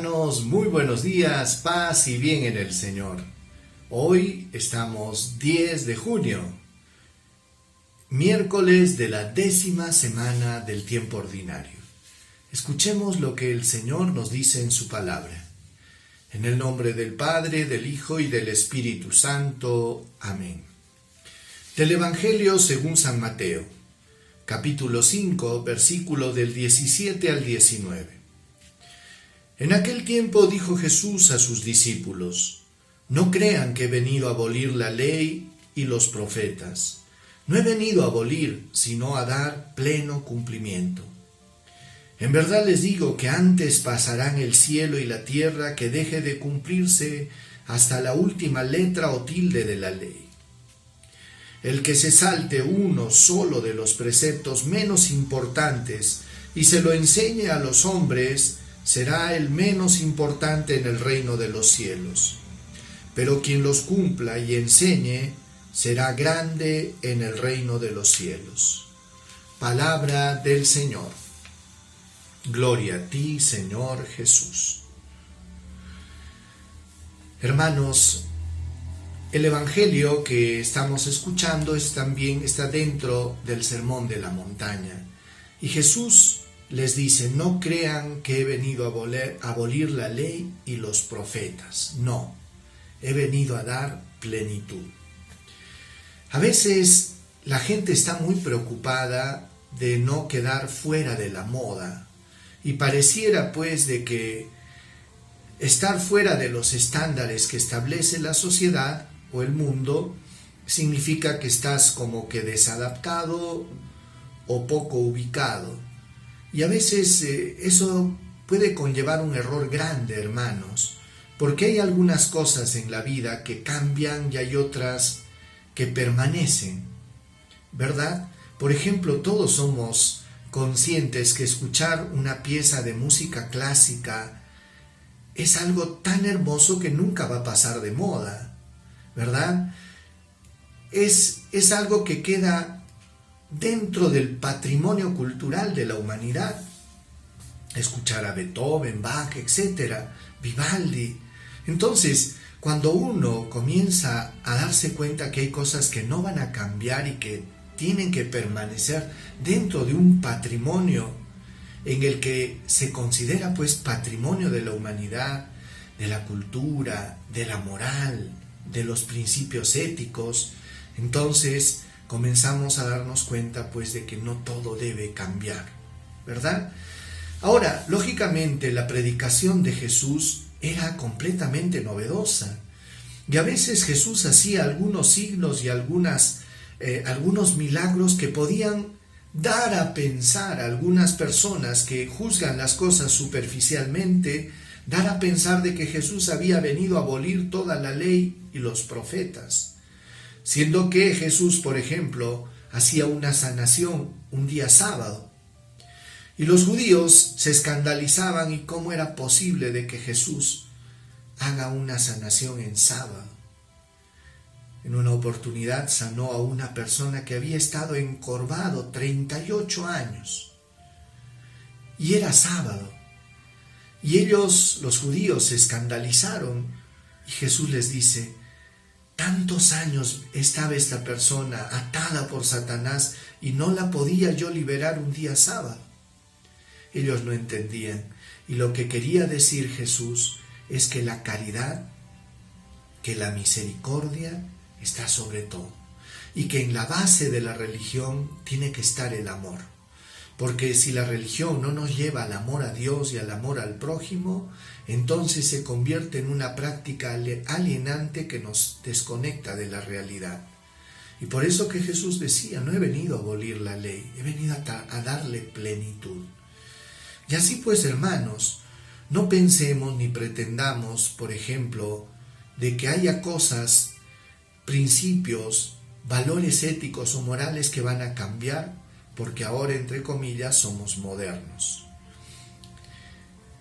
muy buenos días, paz y bien en el Señor. Hoy estamos 10 de junio, miércoles de la décima semana del tiempo ordinario. Escuchemos lo que el Señor nos dice en su palabra. En el nombre del Padre, del Hijo y del Espíritu Santo. Amén. Del Evangelio según San Mateo, capítulo 5, versículo del 17 al 19. En aquel tiempo dijo Jesús a sus discípulos, No crean que he venido a abolir la ley y los profetas. No he venido a abolir, sino a dar pleno cumplimiento. En verdad les digo que antes pasarán el cielo y la tierra que deje de cumplirse hasta la última letra o tilde de la ley. El que se salte uno solo de los preceptos menos importantes y se lo enseñe a los hombres, será el menos importante en el reino de los cielos. Pero quien los cumpla y enseñe será grande en el reino de los cielos. Palabra del Señor. Gloria a ti, Señor Jesús. Hermanos, el evangelio que estamos escuchando es también está dentro del sermón de la montaña. Y Jesús les dice, no crean que he venido a abolir, la ley y los profetas. No, he venido a dar plenitud. A veces la gente está muy preocupada de no quedar fuera de la moda y pareciera pues de que estar fuera de los estándares que establece la sociedad o el mundo significa que estás como que desadaptado o poco ubicado. Y a veces eh, eso puede conllevar un error grande, hermanos, porque hay algunas cosas en la vida que cambian y hay otras que permanecen, ¿verdad? Por ejemplo, todos somos conscientes que escuchar una pieza de música clásica es algo tan hermoso que nunca va a pasar de moda, ¿verdad? Es, es algo que queda dentro del patrimonio cultural de la humanidad. Escuchar a Beethoven, Bach, etc., Vivaldi. Entonces, cuando uno comienza a darse cuenta que hay cosas que no van a cambiar y que tienen que permanecer dentro de un patrimonio en el que se considera pues patrimonio de la humanidad, de la cultura, de la moral, de los principios éticos, entonces comenzamos a darnos cuenta pues de que no todo debe cambiar, ¿verdad? Ahora, lógicamente la predicación de Jesús era completamente novedosa. Y a veces Jesús hacía algunos signos y algunas, eh, algunos milagros que podían dar a pensar a algunas personas que juzgan las cosas superficialmente, dar a pensar de que Jesús había venido a abolir toda la ley y los profetas siendo que Jesús, por ejemplo, hacía una sanación un día sábado. Y los judíos se escandalizaban y cómo era posible de que Jesús haga una sanación en sábado. En una oportunidad sanó a una persona que había estado encorvado 38 años. Y era sábado. Y ellos, los judíos, se escandalizaron. Y Jesús les dice, Tantos años estaba esta persona atada por Satanás y no la podía yo liberar un día sábado. Ellos no entendían. Y lo que quería decir Jesús es que la caridad, que la misericordia está sobre todo. Y que en la base de la religión tiene que estar el amor. Porque si la religión no nos lleva al amor a Dios y al amor al prójimo, entonces se convierte en una práctica alienante que nos desconecta de la realidad. Y por eso que Jesús decía, no he venido a abolir la ley, he venido a, darle plenitud. Y así pues, hermanos, no pensemos ni pretendamos, por ejemplo, de que haya cosas, principios, valores éticos o morales que van a cambiar porque ahora, entre comillas, somos modernos.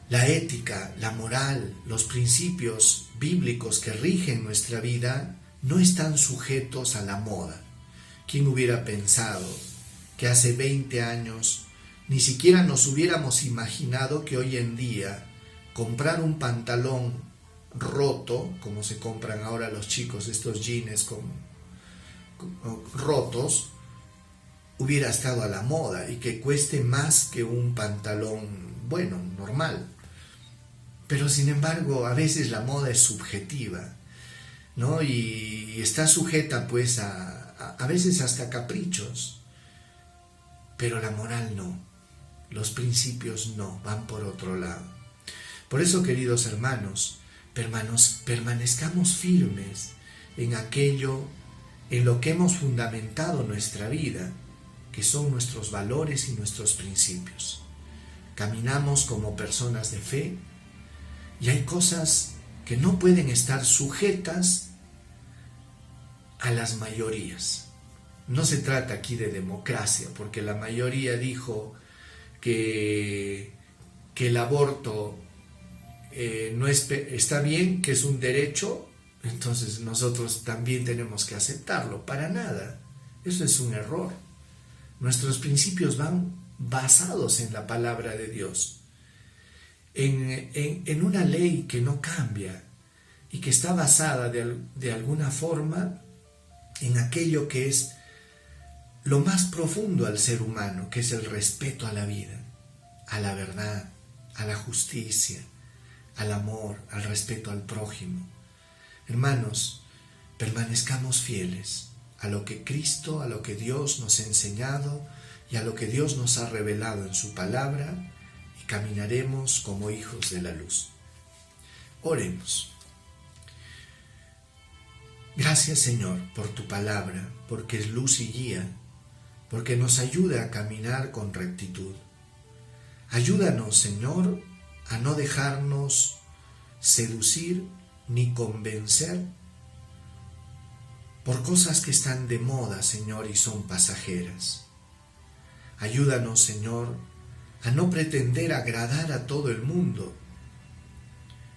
La ética, la moral, los principios bíblicos que rigen nuestra vida no están sujetos a la moda. ¿Quién hubiera pensado que hace 20 años ni siquiera nos hubiéramos imaginado que hoy en día comprar un pantalón roto, como se compran ahora los chicos estos jeans con, rotos, hubiera estado a la moda y que cueste más que un pantalón bueno, normal. Pero sin embargo, a veces la moda es subjetiva, ¿no? Y, está sujeta pues a, a veces hasta caprichos. Pero la moral no, los principios no, van por otro lado. Por eso, queridos hermanos, permanezcamos firmes en aquello en lo que hemos fundamentado nuestra vida, que son nuestros valores y nuestros principios. Caminamos como personas de fe y hay cosas que no pueden estar sujetas a las mayorías. No se trata aquí de democracia, porque la mayoría dijo que, que el aborto eh, no está bien, que es un derecho, entonces nosotros también tenemos que aceptarlo. Para nada. Eso es un error. Nuestros principios van basados en la palabra de Dios, en, una ley que no cambia y que está basada de alguna forma en aquello que es lo más profundo al ser humano, que es el respeto a la vida, a la verdad, a la justicia, al amor, al respeto al prójimo. Hermanos, permanezcamos fieles a lo que Cristo, a lo que Dios nos ha enseñado y a lo que Dios nos ha revelado en su palabra y caminaremos como hijos de la luz. Oremos. Gracias Señor por tu palabra, porque es luz y guía porque nos ayuda a caminar con rectitud. Ayúdanos, Señor, a no dejarnos seducir ni convencer por cosas que están de moda, Señor, y son pasajeras. Ayúdanos, Señor, a no pretender agradar a todo el mundo,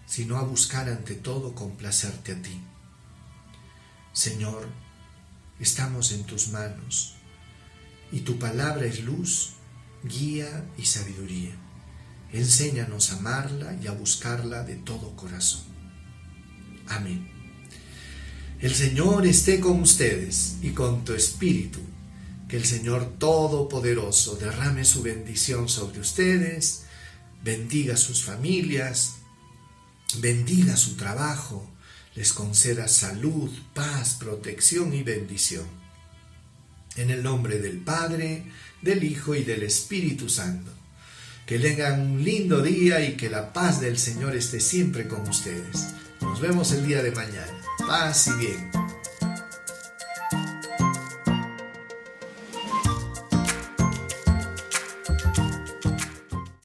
sino a buscar ante todo complacerte a ti. Señor, estamos en tus manos y tu palabra es luz, guía y sabiduría. Enséñanos a amarla y a buscarla de todo corazón. Amén. El Señor esté con ustedes y con tu espíritu. Que el Señor Todopoderoso derrame su bendición sobre ustedes, bendiga sus familias, bendiga su trabajo, les conceda salud, paz, protección y bendición en el nombre del Padre, del Hijo y del Espíritu Santo. Que tengan un lindo día y que la paz del Señor esté siempre con ustedes. Nos vemos el día de mañana. Y bien.